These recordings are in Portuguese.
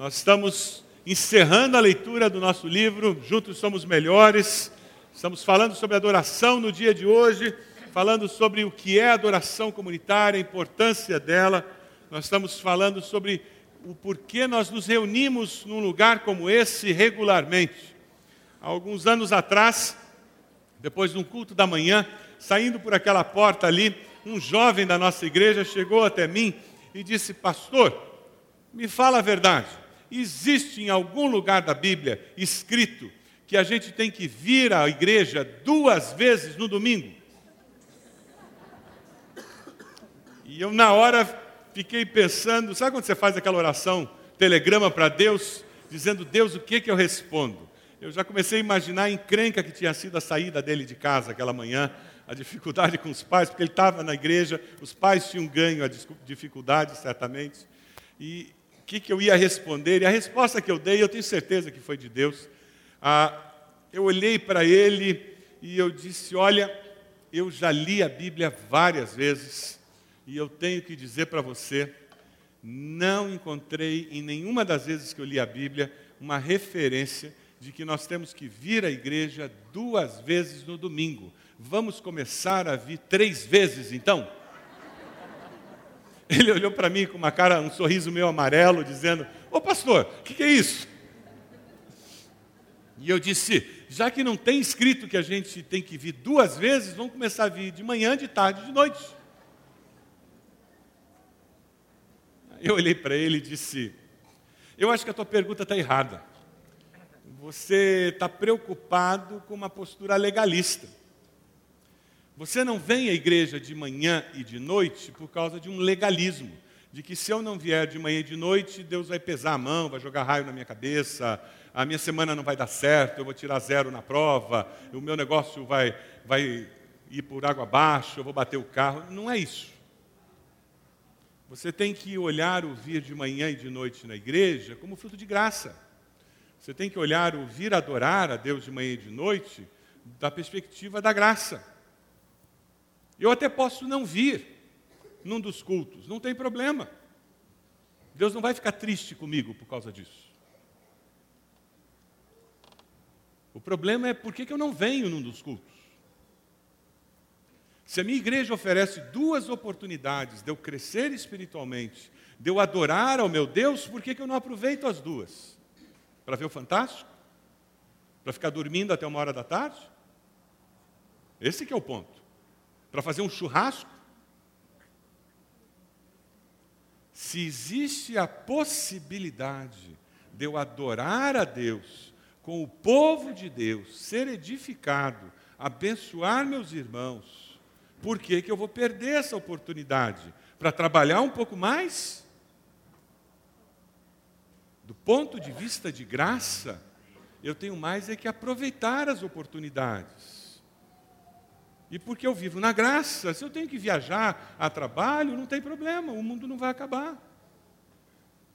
Nós estamos encerrando a leitura do nosso livro, Juntos Somos Melhores. Estamos falando sobre adoração no dia de hoje, falando sobre o que é adoração comunitária, a importância dela. Nós estamos falando sobre o porquê nós nos reunimos num lugar como esse regularmente. Há alguns anos atrás, depois de um culto da manhã, saindo por aquela porta ali, um jovem da nossa igreja chegou até mim e disse: Pastor, me fala a verdade existe em algum lugar da Bíblia escrito que a gente tem que vir à igreja duas vezes no domingo? E eu, na hora, fiquei pensando: sabe quando você faz aquela oração, telegrama para Deus, dizendo, Deus, o que, que eu respondo? Eu já comecei a imaginar a encrenca que tinha sido a saída dele de casa aquela manhã, a dificuldade com os pais, porque ele estava na igreja, os pais tinham ganho a dificuldade, certamente. E que, que eu ia responder, e a resposta que eu dei, eu tenho certeza que foi de Deus. Ah, eu olhei para ele e eu disse: Olha, eu já li a Bíblia várias vezes, e eu tenho que dizer para você, não encontrei em nenhuma das vezes que eu li a Bíblia uma referência de que nós temos que vir à igreja duas vezes no domingo. Vamos começar a vir três vezes então? Ele olhou para mim com uma cara, um sorriso meio amarelo, dizendo: Ô pastor, o que, que é isso? E eu disse: já que não tem escrito que a gente tem que vir duas vezes, vamos começar a vir de manhã, de tarde, de noite. Eu olhei para ele e disse: Eu acho que a tua pergunta está errada. Você está preocupado com uma postura legalista. Você não vem à igreja de manhã e de noite por causa de um legalismo, de que se eu não vier de manhã e de noite, Deus vai pesar a mão, vai jogar raio na minha cabeça, a minha semana não vai dar certo, eu vou tirar zero na prova, o meu negócio vai, vai ir por água abaixo, eu vou bater o carro. Não é isso. Você tem que olhar o vir de manhã e de noite na igreja como fruto de graça. Você tem que olhar o vir adorar a Deus de manhã e de noite da perspectiva da graça. Eu até posso não vir num dos cultos, não tem problema. Deus não vai ficar triste comigo por causa disso. O problema é por que eu não venho num dos cultos. Se a minha igreja oferece duas oportunidades de eu crescer espiritualmente, de eu adorar ao meu Deus, por que eu não aproveito as duas? Para ver o Fantástico? Para ficar dormindo até uma hora da tarde? Esse que é o ponto para fazer um churrasco? Se existe a possibilidade de eu adorar a Deus com o povo de Deus, ser edificado, abençoar meus irmãos, por que, que eu vou perder essa oportunidade? Para trabalhar um pouco mais? Do ponto de vista de graça, eu tenho mais é que aproveitar as oportunidades. E porque eu vivo na graça, se eu tenho que viajar a trabalho, não tem problema, o mundo não vai acabar.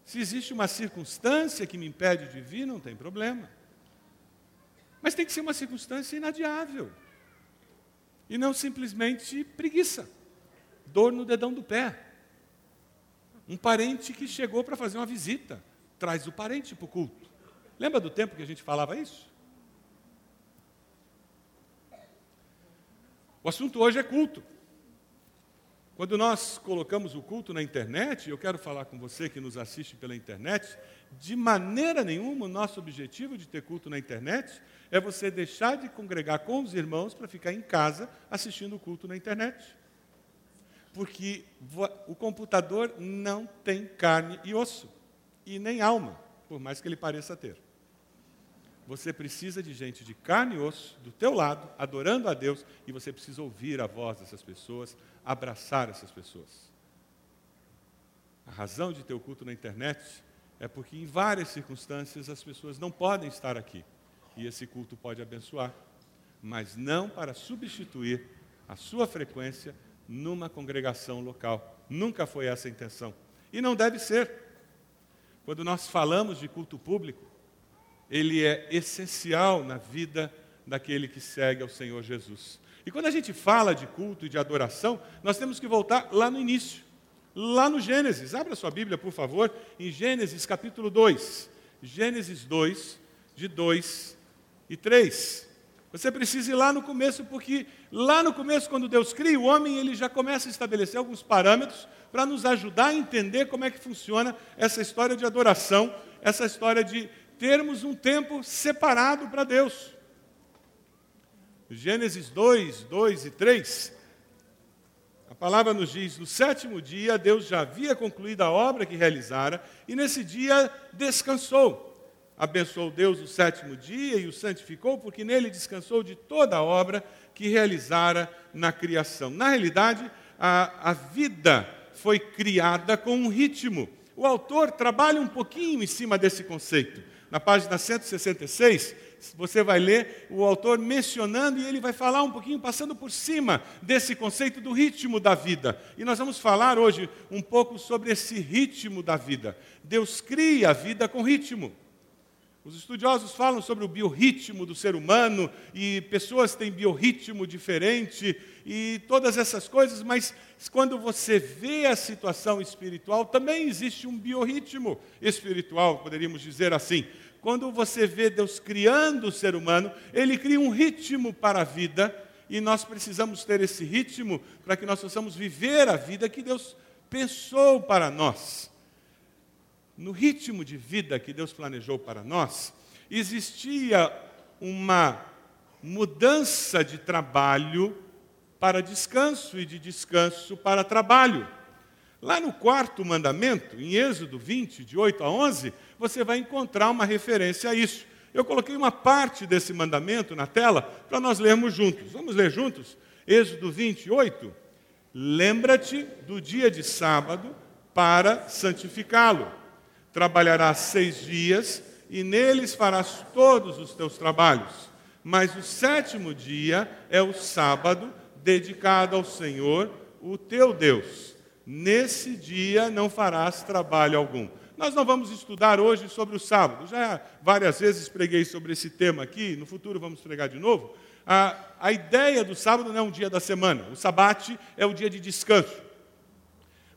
Se existe uma circunstância que me impede de vir, não tem problema. Mas tem que ser uma circunstância inadiável. E não simplesmente preguiça, dor no dedão do pé. Um parente que chegou para fazer uma visita, traz o parente para o culto. Lembra do tempo que a gente falava isso? O assunto hoje é culto. Quando nós colocamos o culto na internet, eu quero falar com você que nos assiste pela internet, de maneira nenhuma o nosso objetivo de ter culto na internet é você deixar de congregar com os irmãos para ficar em casa assistindo o culto na internet. Porque o computador não tem carne e osso, e nem alma, por mais que ele pareça ter. Você precisa de gente de carne e osso do teu lado, adorando a Deus, e você precisa ouvir a voz dessas pessoas, abraçar essas pessoas. A razão de ter o culto na internet é porque em várias circunstâncias as pessoas não podem estar aqui. E esse culto pode abençoar, mas não para substituir a sua frequência numa congregação local. Nunca foi essa a intenção. E não deve ser. Quando nós falamos de culto público, ele é essencial na vida daquele que segue ao Senhor Jesus. E quando a gente fala de culto e de adoração, nós temos que voltar lá no início. lá no Gênesis. Abra sua Bíblia, por favor, em Gênesis capítulo 2. Gênesis 2, de 2 e 3. Você precisa ir lá no começo, porque lá no começo, quando Deus cria o homem, ele já começa a estabelecer alguns parâmetros para nos ajudar a entender como é que funciona essa história de adoração, essa história de termos um tempo separado para Deus. Gênesis 2, 2 e 3, a palavra nos diz: no sétimo dia, Deus já havia concluído a obra que realizara, e nesse dia descansou. Abençoou Deus o sétimo dia e o santificou, porque nele descansou de toda a obra que realizara na criação. Na realidade, a, a vida foi criada com um ritmo. O autor trabalha um pouquinho em cima desse conceito. Na página 166, você vai ler o autor mencionando e ele vai falar um pouquinho, passando por cima desse conceito do ritmo da vida. E nós vamos falar hoje um pouco sobre esse ritmo da vida. Deus cria a vida com ritmo. Os estudiosos falam sobre o biorritmo do ser humano e pessoas têm biorritmo diferente e todas essas coisas, mas quando você vê a situação espiritual, também existe um biorritmo espiritual, poderíamos dizer assim. Quando você vê Deus criando o ser humano, ele cria um ritmo para a vida e nós precisamos ter esse ritmo para que nós possamos viver a vida que Deus pensou para nós. No ritmo de vida que Deus planejou para nós, existia uma mudança de trabalho para descanso e de descanso para trabalho. Lá no quarto mandamento, em Êxodo 20, de 8 a 11, você vai encontrar uma referência a isso. Eu coloquei uma parte desse mandamento na tela para nós lermos juntos. Vamos ler juntos? Êxodo 28. Lembra-te do dia de sábado para santificá-lo. Trabalharás seis dias e neles farás todos os teus trabalhos. Mas o sétimo dia é o sábado dedicado ao Senhor, o teu Deus. Nesse dia não farás trabalho algum. Nós não vamos estudar hoje sobre o sábado. Já várias vezes preguei sobre esse tema aqui, no futuro vamos pregar de novo. A, a ideia do sábado não é um dia da semana, o sabate é o dia de descanso.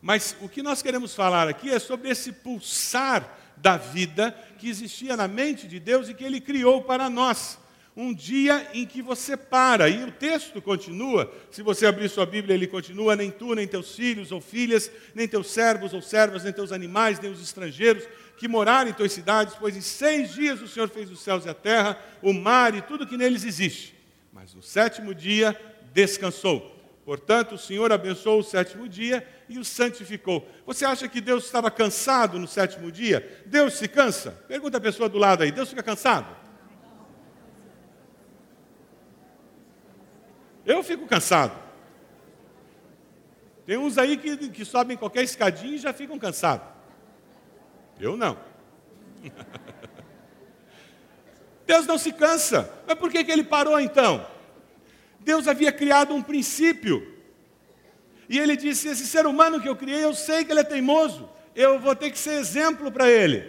Mas o que nós queremos falar aqui é sobre esse pulsar da vida que existia na mente de Deus e que Ele criou para nós um dia em que você para. E o texto continua, se você abrir sua Bíblia, ele continua: nem tu, nem teus filhos ou filhas, nem teus servos ou servas, nem teus animais, nem os estrangeiros que morarem em tuas cidades, pois em seis dias o Senhor fez os céus e a terra, o mar e tudo que neles existe. Mas no sétimo dia descansou. Portanto, o Senhor abençoou o sétimo dia e o santificou. Você acha que Deus estava cansado no sétimo dia? Deus se cansa? Pergunta a pessoa do lado aí: Deus fica cansado? Eu fico cansado. Tem uns aí que, que sobem qualquer escadinha e já ficam cansados. Eu não. Deus não se cansa. Mas por que, que ele parou então? Deus havia criado um princípio. E ele disse: Esse ser humano que eu criei, eu sei que ele é teimoso. Eu vou ter que ser exemplo para ele.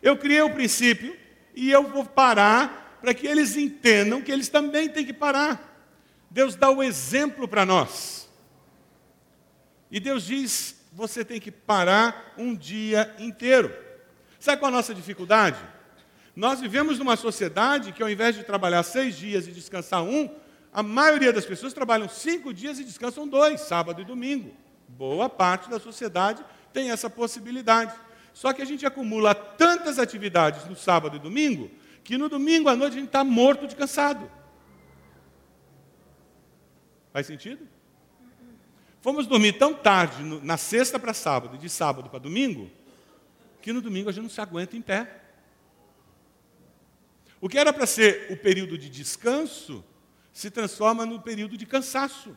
Eu criei o princípio e eu vou parar para que eles entendam que eles também têm que parar. Deus dá o exemplo para nós. E Deus diz: você tem que parar um dia inteiro. Sabe qual é a nossa dificuldade? Nós vivemos numa sociedade que, ao invés de trabalhar seis dias e descansar um, a maioria das pessoas trabalham cinco dias e descansam dois, sábado e domingo. Boa parte da sociedade tem essa possibilidade. Só que a gente acumula tantas atividades no sábado e domingo, que no domingo à noite a gente está morto de cansado. Faz sentido? Fomos dormir tão tarde, na sexta para sábado e de sábado para domingo, que no domingo a gente não se aguenta em pé. O que era para ser o período de descanso se transforma no período de cansaço.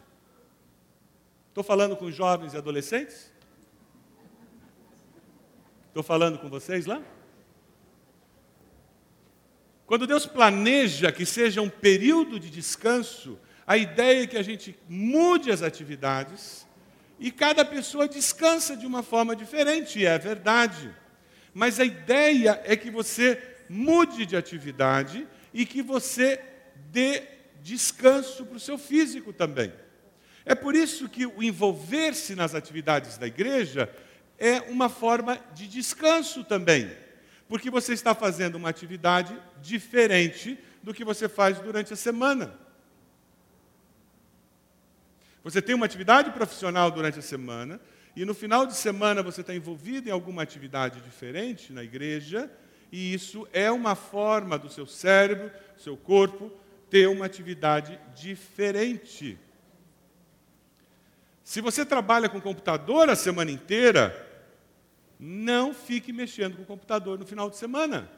Estou falando com jovens e adolescentes? Estou falando com vocês lá? Quando Deus planeja que seja um período de descanso, a ideia é que a gente mude as atividades e cada pessoa descansa de uma forma diferente, e é verdade. Mas a ideia é que você mude de atividade e que você dê descanso para o seu físico também. É por isso que o envolver-se nas atividades da igreja é uma forma de descanso também, porque você está fazendo uma atividade diferente do que você faz durante a semana. Você tem uma atividade profissional durante a semana, e no final de semana você está envolvido em alguma atividade diferente na igreja, e isso é uma forma do seu cérebro, do seu corpo, ter uma atividade diferente. Se você trabalha com computador a semana inteira, não fique mexendo com o computador no final de semana.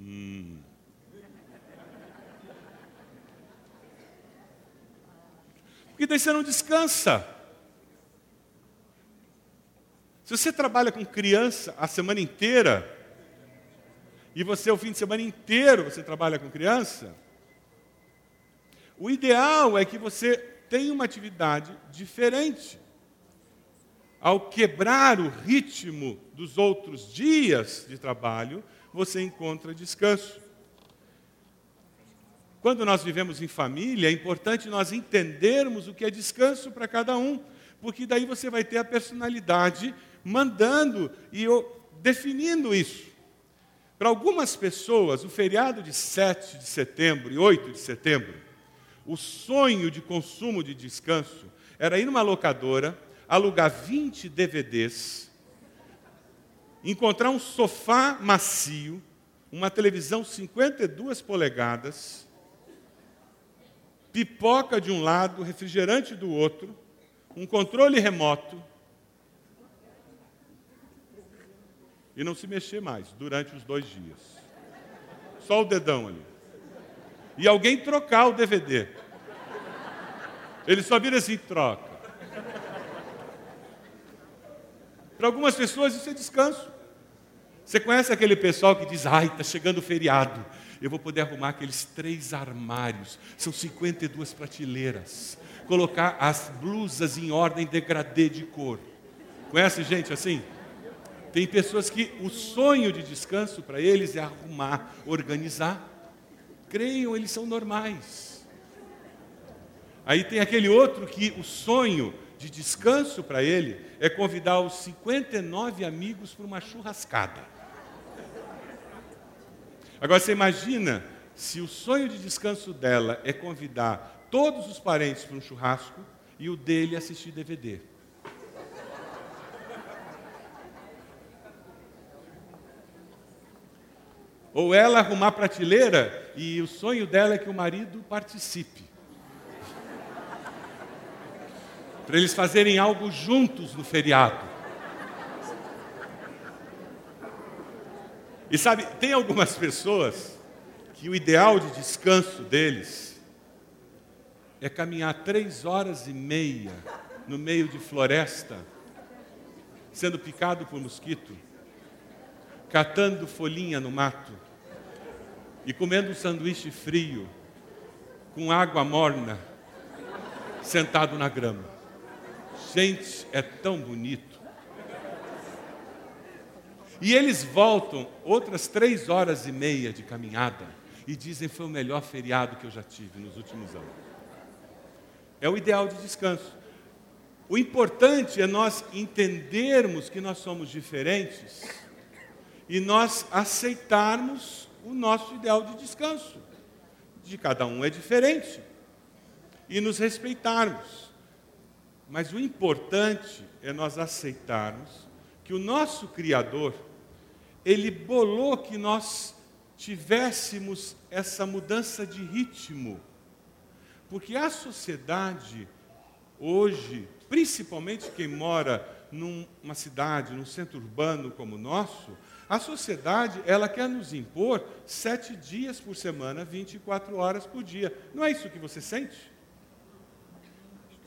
Hum. Porque daí você não descansa. Se você trabalha com criança a semana inteira, e você o fim de semana inteiro você trabalha com criança, o ideal é que você tenha uma atividade diferente. Ao quebrar o ritmo dos outros dias de trabalho, você encontra descanso. Quando nós vivemos em família, é importante nós entendermos o que é descanso para cada um, porque daí você vai ter a personalidade mandando e definindo isso. Para algumas pessoas, o feriado de 7 de setembro e 8 de setembro, o sonho de consumo de descanso era ir numa locadora, alugar 20 DVDs, encontrar um sofá macio, uma televisão 52 polegadas, pipoca de um lado, refrigerante do outro, um controle remoto, e não se mexer mais durante os dois dias. Só o dedão ali. E alguém trocar o DVD. Ele só vira assim, troca. Para algumas pessoas isso é descanso. Você conhece aquele pessoal que diz, ai, está chegando o feriado, eu vou poder arrumar aqueles três armários, são 52 prateleiras, colocar as blusas em ordem degradê de cor. Conhece gente assim? Tem pessoas que o sonho de descanso para eles é arrumar, organizar. Creiam, eles são normais. Aí tem aquele outro que o sonho de descanso para ele é convidar os 59 amigos para uma churrascada. Agora você imagina se o sonho de descanso dela é convidar todos os parentes para um churrasco e o dele assistir DVD. Ou ela arrumar prateleira e o sonho dela é que o marido participe. Para eles fazerem algo juntos no feriado. E sabe, tem algumas pessoas que o ideal de descanso deles é caminhar três horas e meia no meio de floresta, sendo picado por mosquito catando folhinha no mato e comendo um sanduíche frio com água morna, sentado na grama. Gente, é tão bonito. E eles voltam outras três horas e meia de caminhada e dizem foi o melhor feriado que eu já tive nos últimos anos. É o ideal de descanso. O importante é nós entendermos que nós somos diferentes e nós aceitarmos o nosso ideal de descanso. De cada um é diferente. E nos respeitarmos. Mas o importante é nós aceitarmos que o nosso Criador, ele bolou que nós tivéssemos essa mudança de ritmo. Porque a sociedade, hoje, principalmente quem mora numa cidade, num centro urbano como o nosso, a sociedade, ela quer nos impor sete dias por semana, 24 horas por dia. Não é isso que você sente?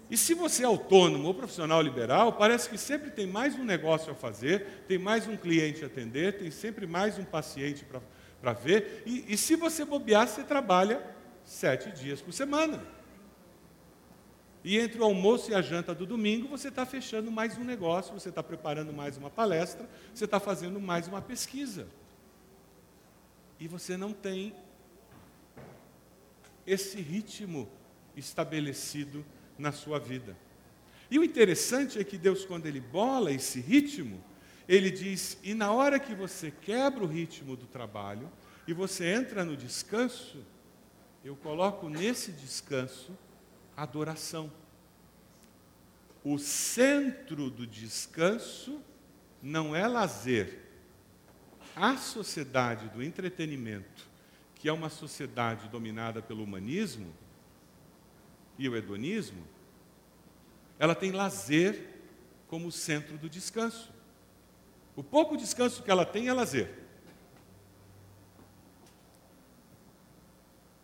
E se você é autônomo ou profissional liberal, parece que sempre tem mais um negócio a fazer, tem mais um cliente a atender, tem sempre mais um paciente para ver. E, e se você bobear, você trabalha sete dias por semana. E entre o almoço e a janta do domingo, você está fechando mais um negócio, você está preparando mais uma palestra, você está fazendo mais uma pesquisa. E você não tem esse ritmo estabelecido na sua vida. E o interessante é que Deus, quando Ele bola esse ritmo, Ele diz: e na hora que você quebra o ritmo do trabalho e você entra no descanso, eu coloco nesse descanso adoração. O centro do descanso não é lazer. A sociedade do entretenimento, que é uma sociedade dominada pelo humanismo e o hedonismo, ela tem lazer como centro do descanso. O pouco descanso que ela tem é lazer.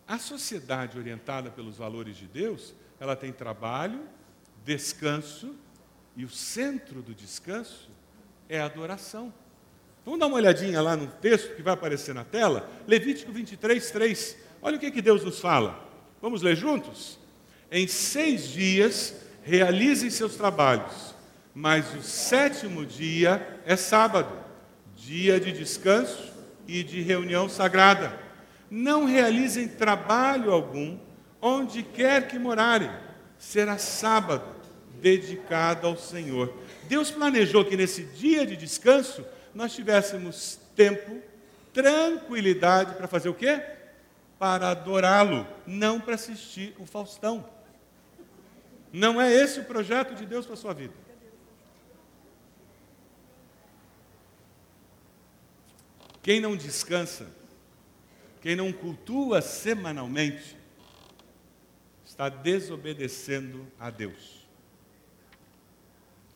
A sociedade orientada pelos valores de Deus, ela tem trabalho, descanso, e o centro do descanso é a adoração. Vamos dar uma olhadinha lá no texto que vai aparecer na tela? Levítico 23, 3. Olha o que, que Deus nos fala. Vamos ler juntos? Em seis dias realizem seus trabalhos, mas o sétimo dia é sábado, dia de descanso e de reunião sagrada. Não realizem trabalho algum onde quer que morarem, será sábado dedicado ao Senhor. Deus planejou que nesse dia de descanso nós tivéssemos tempo, tranquilidade para fazer o quê? Para adorá-lo, não para assistir o Faustão. Não é esse o projeto de Deus para a sua vida. Quem não descansa, quem não cultua semanalmente, está desobedecendo a Deus.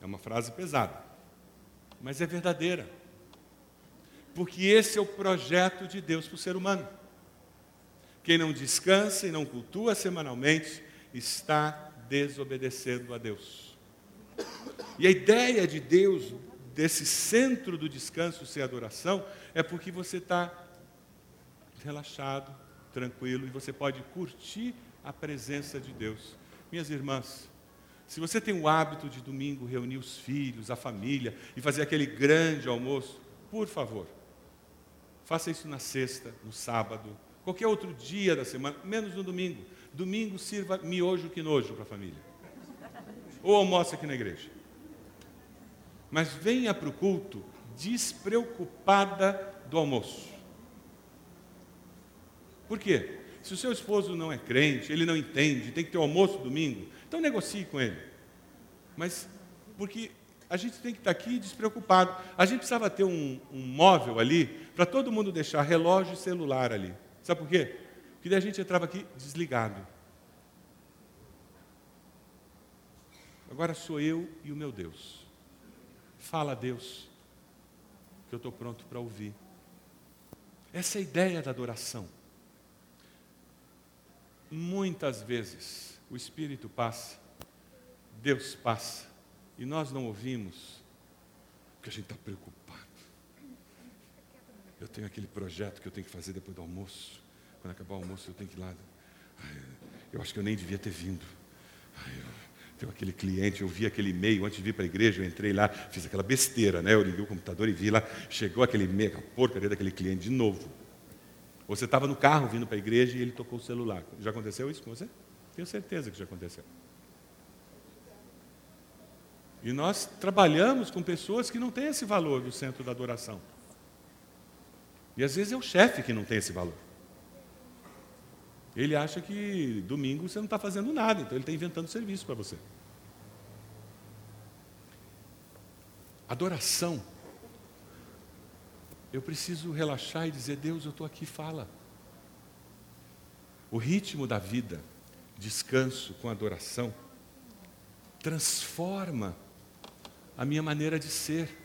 É uma frase pesada, mas é verdadeira. Porque esse é o projeto de Deus para o ser humano. Quem não descansa e não cultua semanalmente está desobedecendo a Deus. E a ideia de Deus, desse centro do descanso ser adoração, é porque você está relaxado, tranquilo, e você pode curtir a presença de Deus. Minhas irmãs, se você tem o hábito de domingo reunir os filhos, a família e fazer aquele grande almoço, por favor, faça isso na sexta, no sábado, qualquer outro dia da semana, menos no domingo. Domingo sirva miojo que nojo para a família. Ou almoça aqui na igreja. Mas venha para o culto despreocupada do almoço. Por quê? Se o seu esposo não é crente, ele não entende, tem que ter o almoço domingo, então negocie com ele. Mas, porque a gente tem que estar aqui despreocupado. A gente precisava ter um, um móvel ali para todo mundo deixar relógio e celular ali. Sabe por quê? Que daí a gente entrava aqui desligado. Agora sou eu e o meu Deus. Fala a Deus, que eu estou pronto para ouvir. Essa é a ideia da adoração. Muitas vezes o Espírito passa, Deus passa, e nós não ouvimos, porque a gente está preocupado. Eu tenho aquele projeto que eu tenho que fazer depois do almoço. Quando acabar o almoço, eu tenho que ir lá. Ai, eu acho que eu nem devia ter vindo. Ai, eu, aquele cliente, eu vi aquele e-mail antes de vir para a igreja, eu entrei lá, fiz aquela besteira, né? Eu liguei o computador e vi lá, chegou aquele e-mail, aquela porcaria daquele cliente de novo. Você estava no carro vindo para a igreja e ele tocou o celular. Já aconteceu isso com você? Tenho certeza que já aconteceu. E nós trabalhamos com pessoas que não têm esse valor do centro da adoração. E às vezes é o chefe que não tem esse valor. Ele acha que domingo você não está fazendo nada, então ele está inventando serviço para você. Adoração. Eu preciso relaxar e dizer: Deus, eu estou aqui, fala. O ritmo da vida, descanso com adoração, transforma a minha maneira de ser.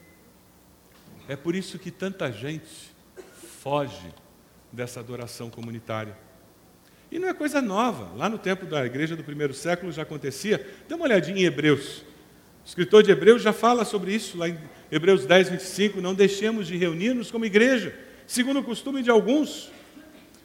É por isso que tanta gente foge dessa adoração comunitária. E não é coisa nova. Lá no tempo da igreja do primeiro século já acontecia. Dê uma olhadinha em Hebreus. O escritor de Hebreus já fala sobre isso, lá em Hebreus 10, 25. Não deixemos de reunir-nos como igreja, segundo o costume de alguns.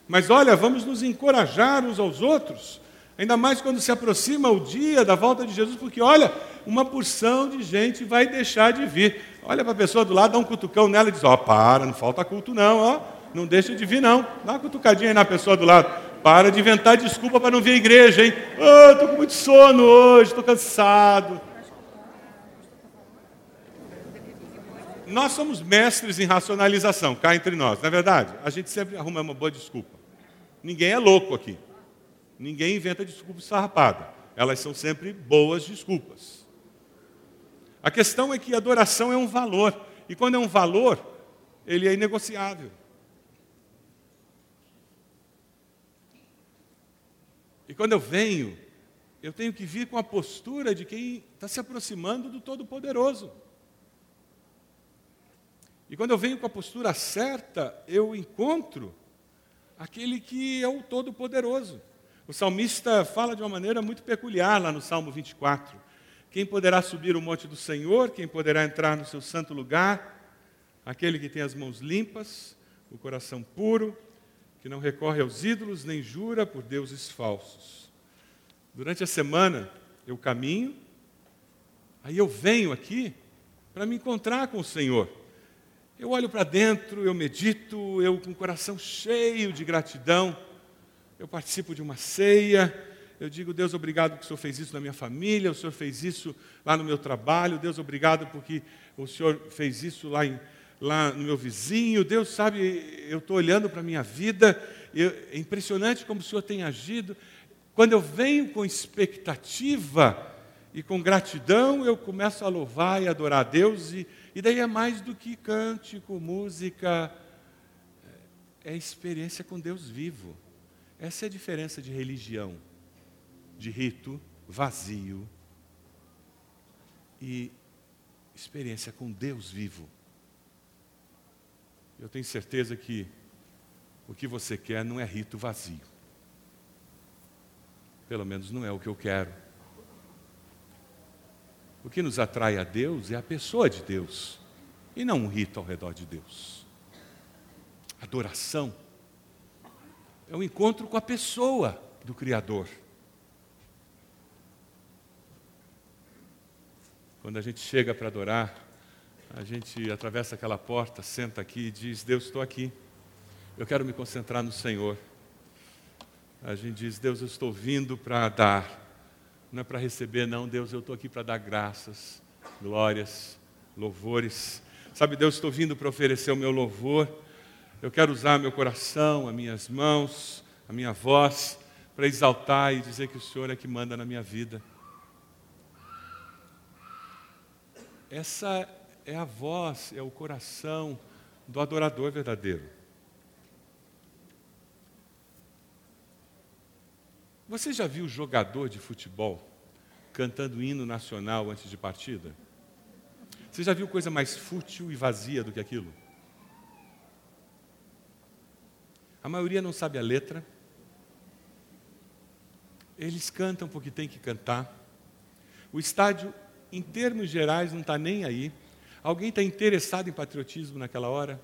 Mas olha, vamos nos encorajar uns aos outros, ainda mais quando se aproxima o dia da volta de Jesus, porque olha, uma porção de gente vai deixar de vir. Olha para a pessoa do lado, dá um cutucão nela e diz: Ó, oh, para, não falta culto não, ó, não deixa de vir não. Dá uma cutucadinha aí na pessoa do lado Para de inventar desculpa para não vir à igreja, hein? Ah, estou com muito sono hoje, estou cansado. Nós somos mestres em racionalização, cá entre nós, não é verdade? A gente sempre arruma uma boa desculpa. Ninguém é louco aqui. Ninguém inventa desculpa sarrapada. Elas são sempre boas desculpas. A questão é que adoração é um valor. E quando é um valor, ele é inegociável. E quando eu venho, eu tenho que vir com a postura de quem está se aproximando do Todo-Poderoso. E quando eu venho com a postura certa, eu encontro aquele que é o Todo-Poderoso. O salmista fala de uma maneira muito peculiar lá no Salmo 24. Quem poderá subir o monte do Senhor? Quem poderá entrar no seu santo lugar? Aquele que tem as mãos limpas, o coração puro, que não recorre aos ídolos nem jura por deuses falsos. Durante a semana eu caminho, aí eu venho aqui para me encontrar com o Senhor. Eu olho para dentro, eu medito, eu com o coração cheio de gratidão, eu participo de uma ceia, eu digo, Deus, obrigado que o Senhor fez isso na minha família, o Senhor fez isso lá no meu trabalho, Deus, obrigado porque o Senhor fez isso lá, em, lá no meu vizinho, Deus sabe, eu estou olhando para a minha vida, eu, é impressionante como o Senhor tem agido. Quando eu venho com expectativa e com gratidão, eu começo a louvar e adorar a Deus e e daí é mais do que cântico, música, é experiência com Deus vivo. Essa é a diferença de religião, de rito vazio e experiência com Deus vivo. Eu tenho certeza que o que você quer não é rito vazio. Pelo menos não é o que eu quero. O que nos atrai a Deus é a pessoa de Deus e não um rito ao redor de Deus. Adoração é o um encontro com a pessoa do Criador. Quando a gente chega para adorar, a gente atravessa aquela porta, senta aqui e diz: Deus, estou aqui. Eu quero me concentrar no Senhor. A gente diz: Deus, eu estou vindo para dar não é para receber, não, Deus, eu estou aqui para dar graças, glórias, louvores. Sabe, Deus, estou vindo para oferecer o meu louvor. Eu quero usar meu coração, as minhas mãos, a minha voz, para exaltar e dizer que o Senhor é que manda na minha vida. Essa é a voz, é o coração do adorador verdadeiro. Você já viu jogador de futebol cantando hino nacional antes de partida? Você já viu coisa mais fútil e vazia do que aquilo? A maioria não sabe a letra. Eles cantam porque tem que cantar. O estádio, em termos gerais, não está nem aí. Alguém está interessado em patriotismo naquela hora?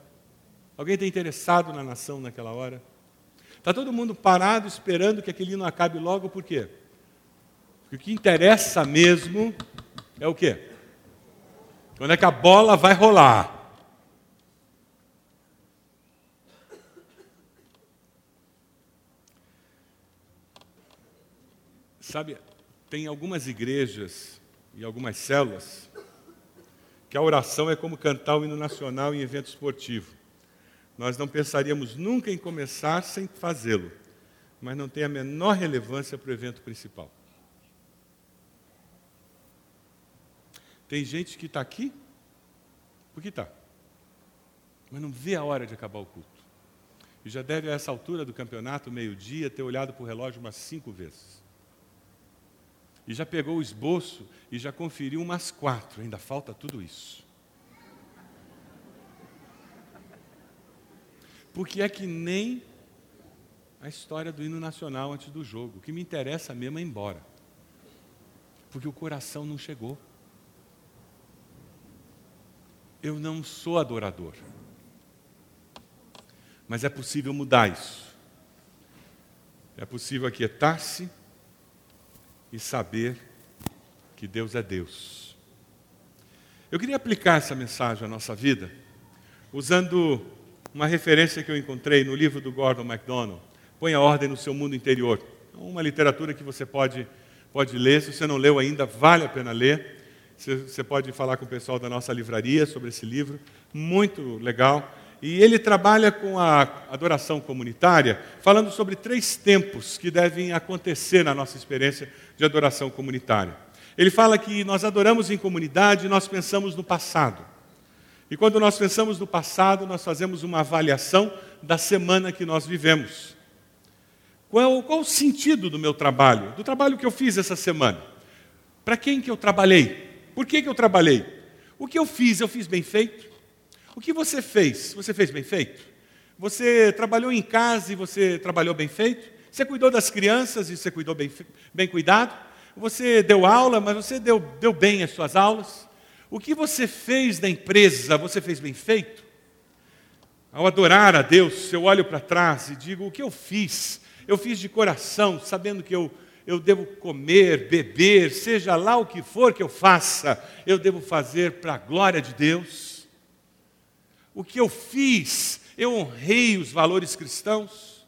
Alguém está interessado na nação naquela hora? Está todo mundo parado esperando que aquele hino acabe logo, por quê? Porque o que interessa mesmo é o quê? Quando é que a bola vai rolar? Sabe, tem algumas igrejas e algumas células que a oração é como cantar o hino nacional em evento esportivo. Nós não pensaríamos nunca em começar sem fazê-lo, mas não tem a menor relevância para o evento principal. Tem gente que está aqui, porque está, mas não vê a hora de acabar o culto. E já deve, a essa altura do campeonato, meio-dia, ter olhado para o relógio umas cinco vezes. E já pegou o esboço e já conferiu umas quatro, ainda falta tudo isso. Porque é que nem a história do hino nacional antes do jogo. O que me interessa mesmo é embora. Porque o coração não chegou. Eu não sou adorador. Mas é possível mudar isso. É possível aquietar-se e saber que Deus é Deus. Eu queria aplicar essa mensagem à nossa vida usando uma referência que eu encontrei no livro do Gordon MacDonald, Põe a ordem no seu mundo interior. É uma literatura que você pode, pode ler. Se você não leu ainda, vale a pena ler. Você pode falar com o pessoal da nossa livraria sobre esse livro. Muito legal. E ele trabalha com a adoração comunitária, falando sobre três tempos que devem acontecer na nossa experiência de adoração comunitária. Ele fala que nós adoramos em comunidade e nós pensamos no passado. E quando nós pensamos no passado, nós fazemos uma avaliação da semana que nós vivemos. Qual, qual o sentido do meu trabalho? Do trabalho que eu fiz essa semana? Para quem que eu trabalhei? Por que, que eu trabalhei? O que eu fiz, eu fiz bem feito? O que você fez? Você fez bem feito? Você trabalhou em casa e você trabalhou bem feito? Você cuidou das crianças e você cuidou bem, bem cuidado? Você deu aula, mas você deu, deu bem as suas aulas? O que você fez na empresa, você fez bem feito? Ao adorar a Deus, eu olho para trás e digo: o que eu fiz? eu fiz de coração, sabendo que eu, eu devo comer, beber, seja lá o que for que eu faça, eu devo fazer para a glória de Deus. O que eu fiz, eu honrei os valores cristãos.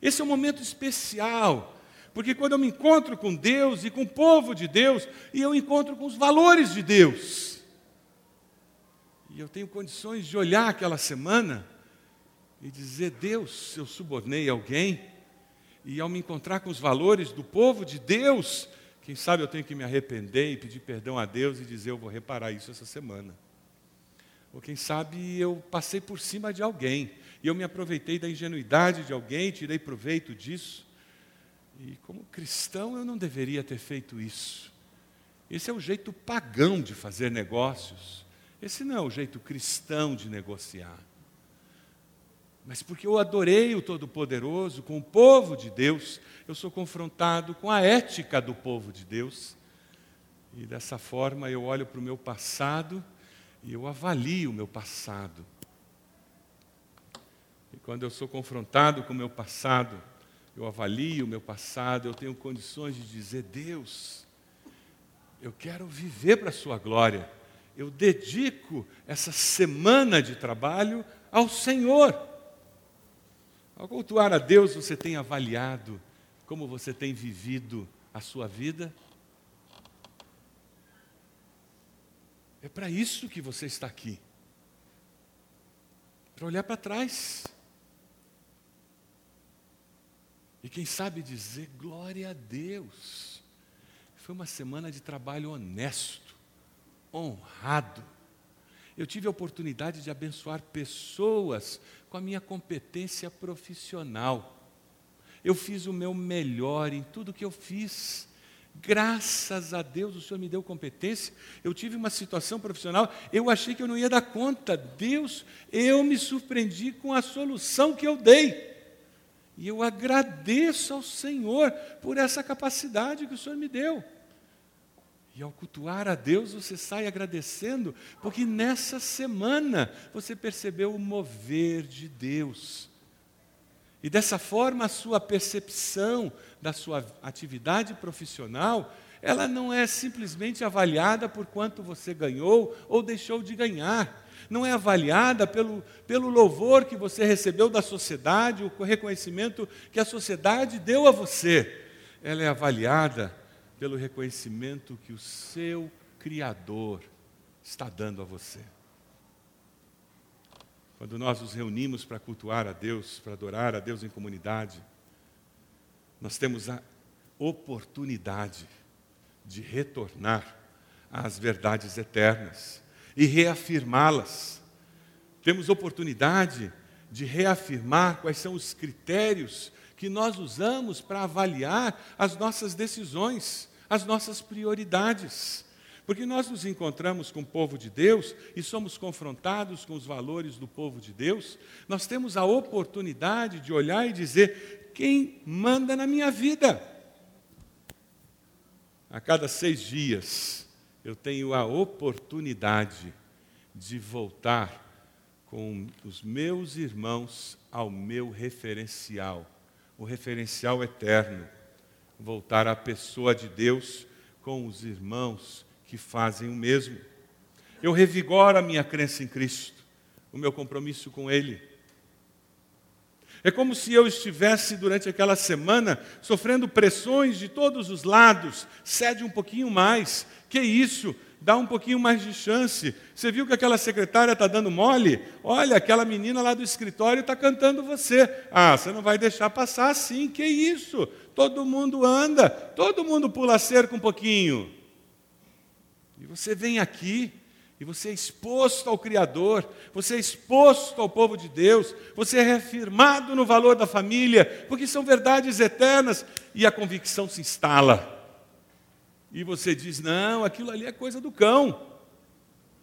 Esse é um momento especial, porque quando eu me encontro com Deus e com o povo de Deus, e eu encontro com os valores de Deus, e eu tenho condições de olhar aquela semana e dizer: Deus, eu subornei alguém, e ao me encontrar com os valores do povo de Deus, quem sabe eu tenho que me arrepender e pedir perdão a Deus e dizer: Eu vou reparar isso essa semana. Ou quem sabe eu passei por cima de alguém e eu me aproveitei da ingenuidade de alguém, tirei proveito disso. E como cristão eu não deveria ter feito isso. Esse é o jeito pagão de fazer negócios. Esse não é o jeito cristão de negociar mas porque eu adorei o Todo-Poderoso, com o povo de Deus, eu sou confrontado com a ética do povo de Deus. E dessa forma eu olho para o meu passado e eu avalio o meu passado. E quando eu sou confrontado com o meu passado, eu avalio o meu passado, eu tenho condições de dizer: Deus, eu quero viver para a Sua glória. Eu dedico essa semana de trabalho ao Senhor. Ao cultuar a Deus, você tem avaliado como você tem vivido a sua vida? É para isso que você está aqui para olhar para trás. E quem sabe dizer glória a Deus. Foi uma semana de trabalho honesto, honrado. Eu tive a oportunidade de abençoar pessoas com a minha competência profissional. Eu fiz o meu melhor em tudo que eu fiz. Graças a Deus o Senhor me deu competência. Eu tive uma situação profissional, eu achei que eu não ia dar conta. Deus, eu me surpreendi com a solução que eu dei. E eu agradeço ao Senhor por essa capacidade que o Senhor me deu. E ao cultuar a Deus, você sai agradecendo, porque nessa semana você percebeu o mover de Deus. E dessa forma, a sua percepção da sua atividade profissional, ela não é simplesmente avaliada por quanto você ganhou ou deixou de ganhar. Não é avaliada pelo, pelo louvor que você recebeu da sociedade, o reconhecimento que a sociedade deu a você. Ela é avaliada pelo reconhecimento que o seu Criador está dando a você. Quando nós nos reunimos para cultuar a Deus, para adorar a Deus em comunidade, nós temos a oportunidade de retornar às verdades eternas e reafirmá-las. Temos oportunidade de reafirmar quais são os critérios que nós usamos para avaliar as nossas decisões as nossas prioridades. Porque nós nos encontramos com o povo de Deus e somos confrontados com os valores do povo de Deus, nós temos a oportunidade de olhar e dizer: quem manda na minha vida? A cada seis dias, eu tenho a oportunidade de voltar com os meus irmãos ao meu referencial, o referencial eterno voltar à pessoa de Deus com os irmãos que fazem o mesmo. Eu revigoro a minha crença em Cristo, o meu compromisso com Ele. É como se eu estivesse, durante aquela semana, sofrendo pressões de todos os lados. Cede um pouquinho mais. Que isso? Dá um pouquinho mais de chance. Você viu que aquela secretária está dando mole? Olha, aquela menina lá do escritório está cantando você. Ah, você não vai deixar passar assim. Que isso? Todo mundo anda, todo mundo pula cerca um pouquinho. E você vem aqui e você é exposto ao Criador, você é exposto ao povo de Deus, você é reafirmado no valor da família, porque são verdades eternas, e a convicção se instala. E você diz: não, aquilo ali é coisa do cão.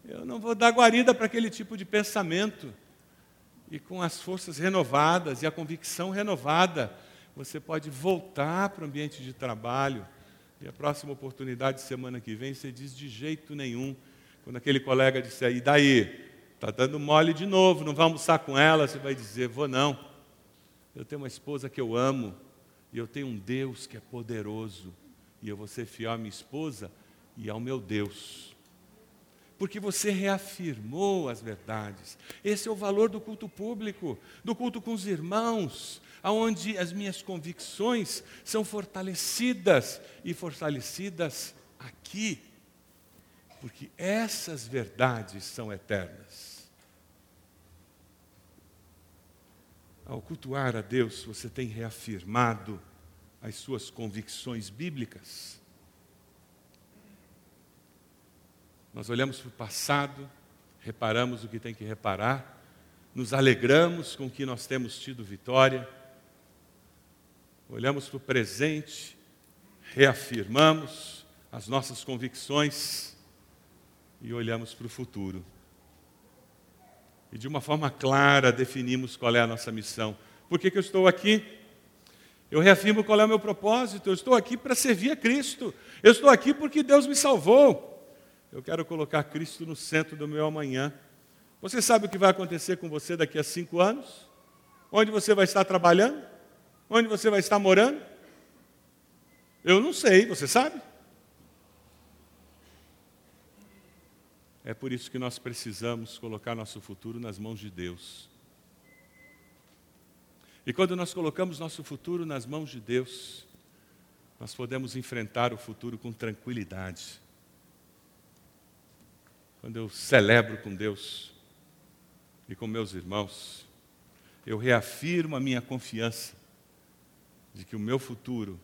Eu não vou dar guarida para aquele tipo de pensamento. E com as forças renovadas e a convicção renovada, você pode voltar para o ambiente de trabalho. E a próxima oportunidade, semana que vem, você diz de jeito nenhum quando aquele colega disser, e daí? Está dando mole de novo, não vai almoçar com ela? Você vai dizer, vou não. Eu tenho uma esposa que eu amo, e eu tenho um Deus que é poderoso, e eu vou ser fiel à minha esposa e ao meu Deus. Porque você reafirmou as verdades. Esse é o valor do culto público, do culto com os irmãos, aonde as minhas convicções são fortalecidas e fortalecidas aqui porque essas verdades são eternas. Ao cultuar a Deus, você tem reafirmado as suas convicções bíblicas. Nós olhamos para o passado, reparamos o que tem que reparar, nos alegramos com que nós temos tido vitória, olhamos para o presente, reafirmamos as nossas convicções e olhamos para o futuro. E de uma forma clara definimos qual é a nossa missão. Por que, que eu estou aqui? Eu reafirmo qual é o meu propósito. Eu estou aqui para servir a Cristo. Eu estou aqui porque Deus me salvou. Eu quero colocar Cristo no centro do meu amanhã. Você sabe o que vai acontecer com você daqui a cinco anos? Onde você vai estar trabalhando? Onde você vai estar morando? Eu não sei, você sabe? É por isso que nós precisamos colocar nosso futuro nas mãos de Deus. E quando nós colocamos nosso futuro nas mãos de Deus, nós podemos enfrentar o futuro com tranquilidade. Quando eu celebro com Deus e com meus irmãos, eu reafirmo a minha confiança de que o meu futuro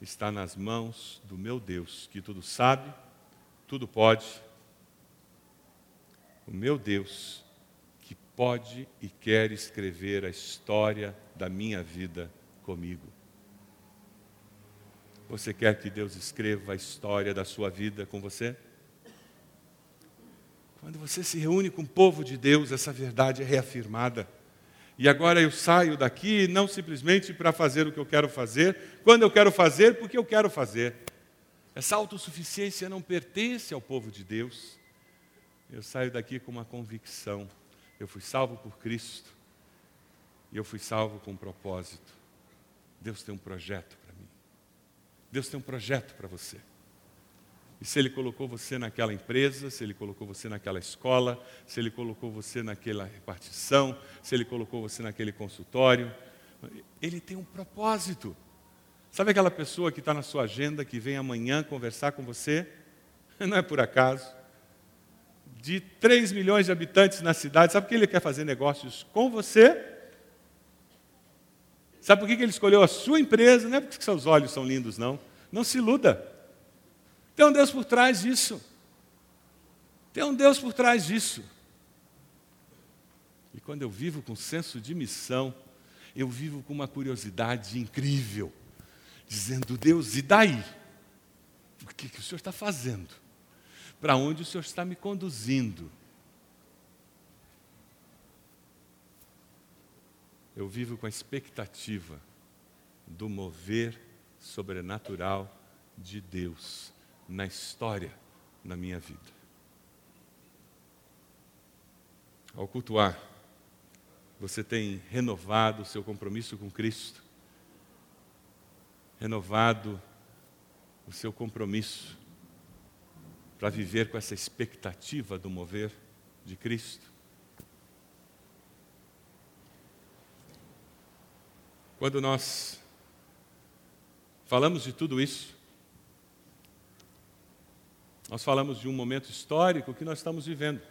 está nas mãos do meu Deus, que tudo sabe, tudo pode o meu Deus, que pode e quer escrever a história da minha vida comigo. Você quer que Deus escreva a história da sua vida com você? Quando você se reúne com o povo de Deus, essa verdade é reafirmada. E agora eu saio daqui não simplesmente para fazer o que eu quero fazer, quando eu quero fazer, porque eu quero fazer. Essa autossuficiência não pertence ao povo de Deus eu saio daqui com uma convicção. Eu fui salvo por Cristo e eu fui salvo com um propósito. Deus tem um projeto para mim. Deus tem um projeto para você. E se Ele colocou você naquela empresa, se Ele colocou você naquela escola, se Ele colocou você naquela repartição, se Ele colocou você naquele consultório, Ele tem um propósito. Sabe aquela pessoa que está na sua agenda, que vem amanhã conversar com você? Não é por acaso de 3 milhões de habitantes na cidade, sabe por que ele quer fazer negócios com você? Sabe por que ele escolheu a sua empresa? Não é porque seus olhos são lindos, não. Não se iluda. Tem um Deus por trás disso. Tem um Deus por trás disso. E quando eu vivo com senso de missão, eu vivo com uma curiosidade incrível, dizendo: Deus, e daí? O que, que o Senhor está fazendo? Para onde o Senhor está me conduzindo. Eu vivo com a expectativa do mover sobrenatural de Deus na história na minha vida. Ao cultuar, você tem renovado o seu compromisso com Cristo, renovado o seu compromisso para viver com essa expectativa do mover de Cristo? Quando nós falamos de tudo isso, nós falamos de um momento histórico que nós estamos vivendo.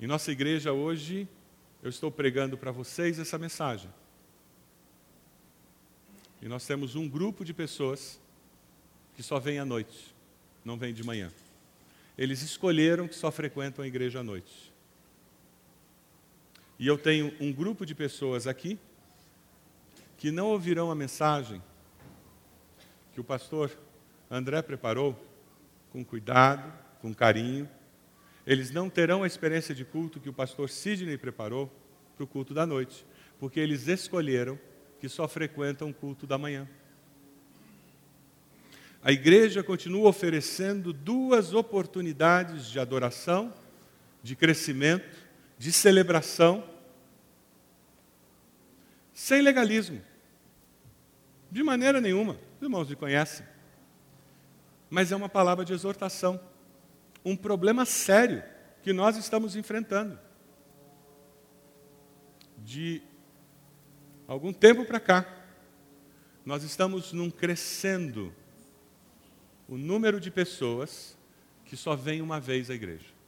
Em nossa igreja hoje, eu estou pregando para vocês essa mensagem. E nós temos um grupo de pessoas que só vem à noite, não vem de manhã. Eles escolheram que só frequentam a igreja à noite. E eu tenho um grupo de pessoas aqui que não ouvirão a mensagem que o pastor André preparou com cuidado, com carinho. Eles não terão a experiência de culto que o pastor Sidney preparou para o culto da noite, porque eles escolheram que só frequentam o culto da manhã. A igreja continua oferecendo duas oportunidades de adoração, de crescimento de celebração, sem legalismo. De maneira nenhuma, os irmãos me conhecem. Mas é uma palavra de exortação. Um problema sério que nós estamos enfrentando. De algum tempo para cá, nós estamos num crescendo o número de pessoas que só vêm uma vez à igreja.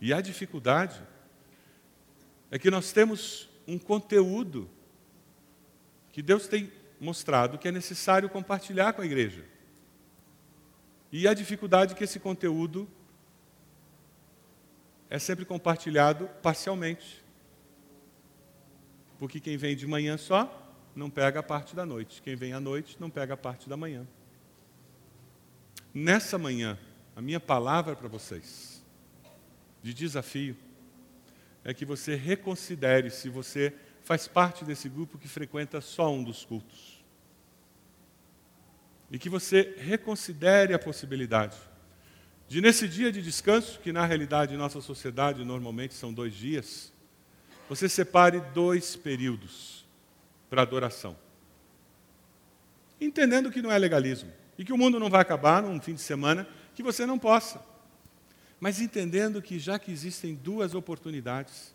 E a dificuldade é que nós temos um conteúdo que Deus tem mostrado que é necessário compartilhar com a igreja. E a dificuldade é que esse conteúdo é sempre compartilhado parcialmente. Porque quem vem de manhã só não pega a parte da noite, quem vem à noite não pega a parte da manhã. Nessa manhã, a minha palavra para vocês de desafio é que você reconsidere se você faz parte desse grupo que frequenta só um dos cultos. E que você reconsidere a possibilidade de, nesse dia de descanso, que na realidade em nossa sociedade normalmente são dois dias, você separe dois períodos para adoração. Entendendo que não é legalismo e que o mundo não vai acabar num fim de semana que você não possa mas entendendo que já que existem duas oportunidades,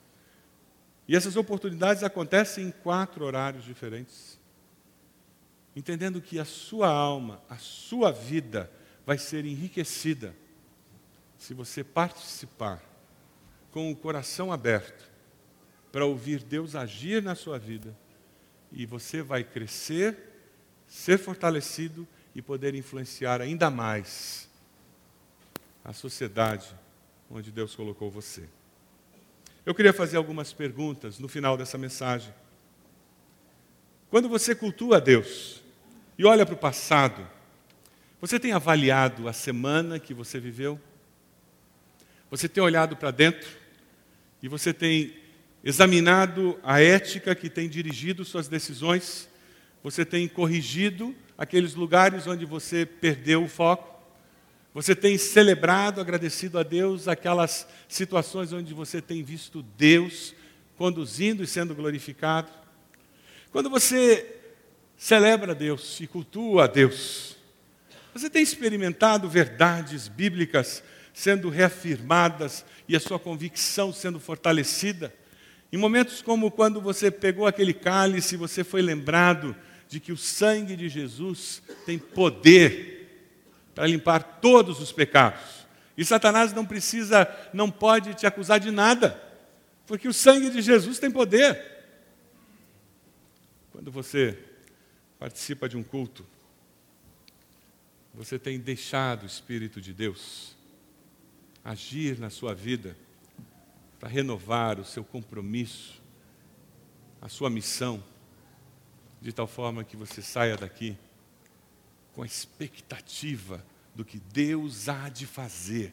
e essas oportunidades acontecem em quatro horários diferentes, entendendo que a sua alma, a sua vida vai ser enriquecida se você participar com o coração aberto para ouvir Deus agir na sua vida, e você vai crescer, ser fortalecido e poder influenciar ainda mais a sociedade onde Deus colocou você. Eu queria fazer algumas perguntas no final dessa mensagem. Quando você cultua Deus e olha para o passado, você tem avaliado a semana que você viveu? Você tem olhado para dentro e você tem examinado a ética que tem dirigido suas decisões? Você tem corrigido aqueles lugares onde você perdeu o foco? Você tem celebrado, agradecido a Deus aquelas situações onde você tem visto Deus conduzindo e sendo glorificado? Quando você celebra Deus e cultua a Deus, você tem experimentado verdades bíblicas sendo reafirmadas e a sua convicção sendo fortalecida? Em momentos como quando você pegou aquele cálice, você foi lembrado de que o sangue de Jesus tem poder para limpar todos os pecados. E Satanás não precisa, não pode te acusar de nada, porque o sangue de Jesus tem poder. Quando você participa de um culto, você tem deixado o Espírito de Deus agir na sua vida para renovar o seu compromisso, a sua missão, de tal forma que você saia daqui com a expectativa do que Deus há de fazer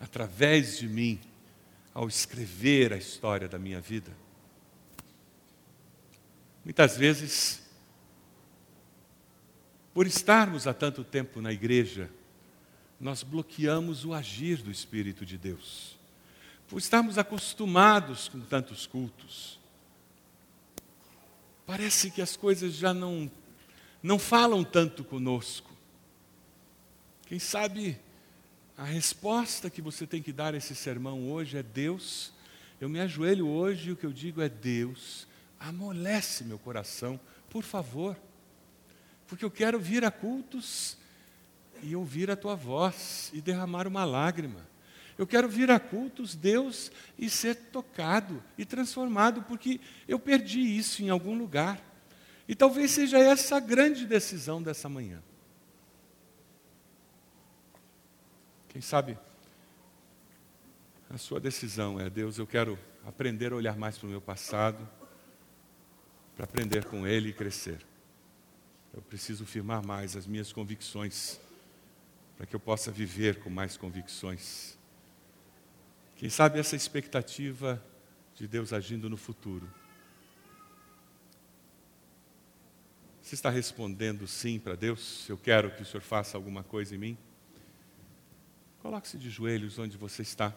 através de mim ao escrever a história da minha vida. Muitas vezes, por estarmos há tanto tempo na igreja, nós bloqueamos o agir do Espírito de Deus. Por estarmos acostumados com tantos cultos, parece que as coisas já não não falam tanto conosco. Quem sabe a resposta que você tem que dar a esse sermão hoje é: Deus, Eu me ajoelho hoje e o que eu digo é: Deus, amolece meu coração, por favor, porque eu quero vir a cultos e ouvir a tua voz e derramar uma lágrima. Eu quero vir a cultos, Deus, e ser tocado e transformado, porque eu perdi isso em algum lugar. E talvez seja essa a grande decisão dessa manhã. Quem sabe a sua decisão é: Deus, eu quero aprender a olhar mais para o meu passado, para aprender com Ele e crescer. Eu preciso firmar mais as minhas convicções, para que eu possa viver com mais convicções. Quem sabe essa expectativa de Deus agindo no futuro. Você está respondendo sim para Deus? Eu quero que o Senhor faça alguma coisa em mim? Coloque-se de joelhos onde você está.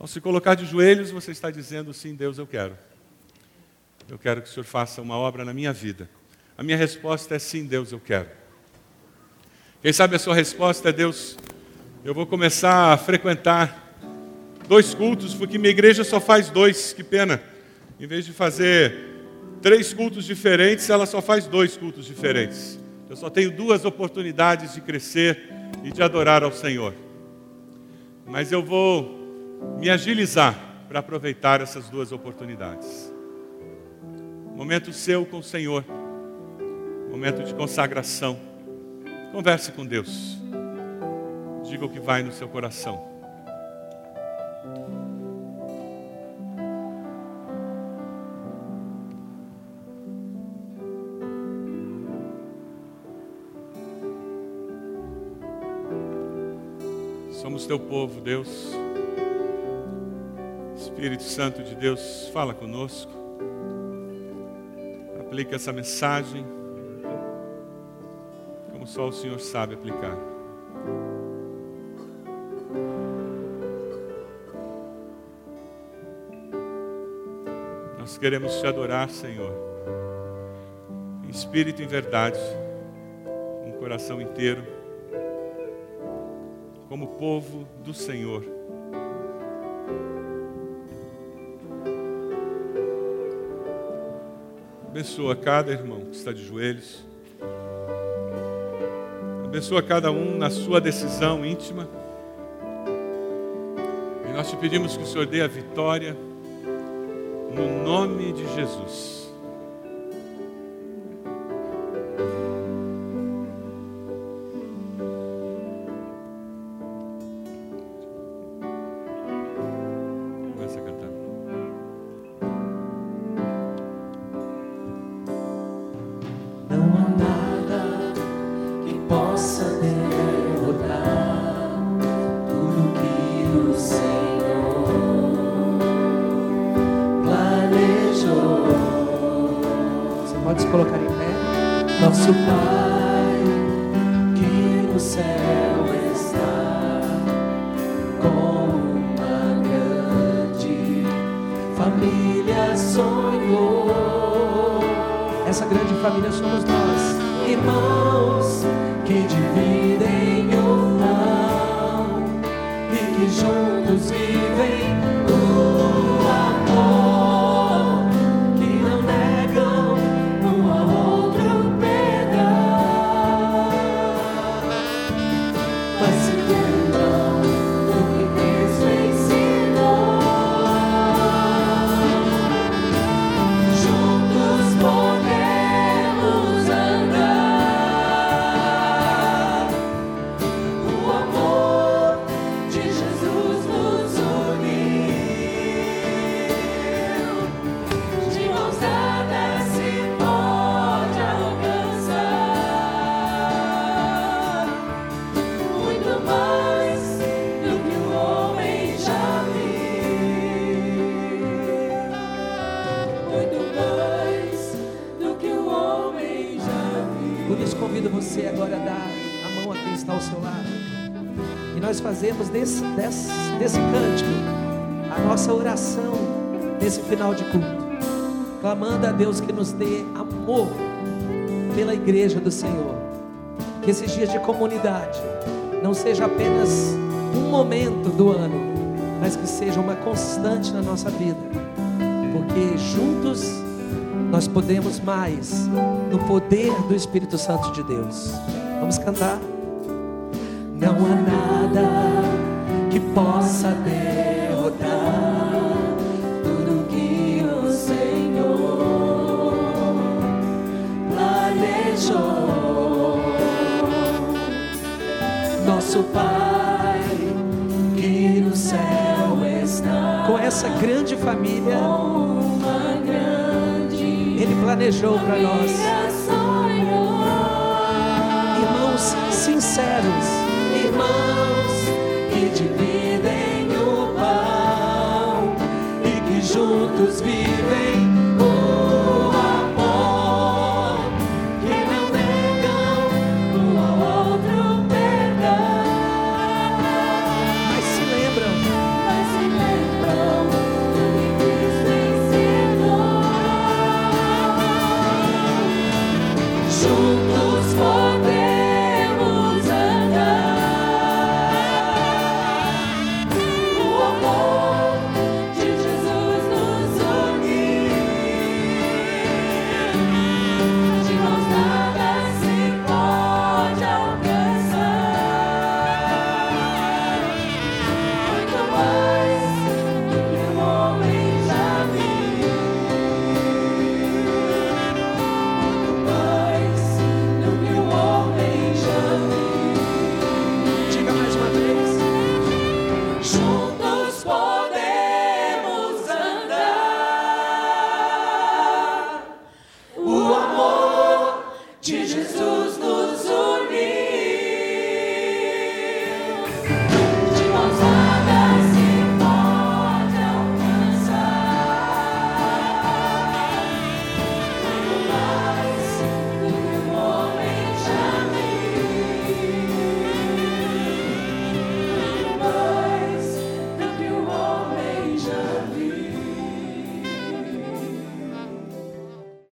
Ao se colocar de joelhos, você está dizendo sim, Deus, eu quero. Eu quero que o Senhor faça uma obra na minha vida. A minha resposta é sim, Deus, eu quero. Quem sabe a sua resposta é Deus, eu vou começar a frequentar dois cultos, porque minha igreja só faz dois, que pena. Em vez de fazer três cultos diferentes, ela só faz dois cultos diferentes. Eu só tenho duas oportunidades de crescer e de adorar ao Senhor. Mas eu vou me agilizar para aproveitar essas duas oportunidades. Momento seu com o Senhor, momento de consagração. Converse com Deus, diga o que vai no seu coração. Teu povo, Deus. Espírito Santo de Deus, fala conosco. Aplica essa mensagem como só o Senhor sabe aplicar. Nós queremos te adorar, Senhor, em espírito e em verdade, com um coração inteiro como povo do Senhor. Abençoa cada irmão que está de joelhos. Abençoa cada um na sua decisão íntima. E nós te pedimos que o Senhor dê a vitória no nome de Jesus. Fazemos desse, desse, desse cântico a nossa oração nesse final de culto, clamando a Deus que nos dê amor pela igreja do Senhor. Que esses dias de comunidade não seja apenas um momento do ano, mas que seja uma constante na nossa vida, porque juntos nós podemos mais no poder do Espírito Santo de Deus. Vamos cantar. Não há nada que possa derrotar tudo que o Senhor planejou. Nosso Pai que no céu está com essa grande família, grande Ele planejou para nós. Irmãos sinceros irmãos juntos vivem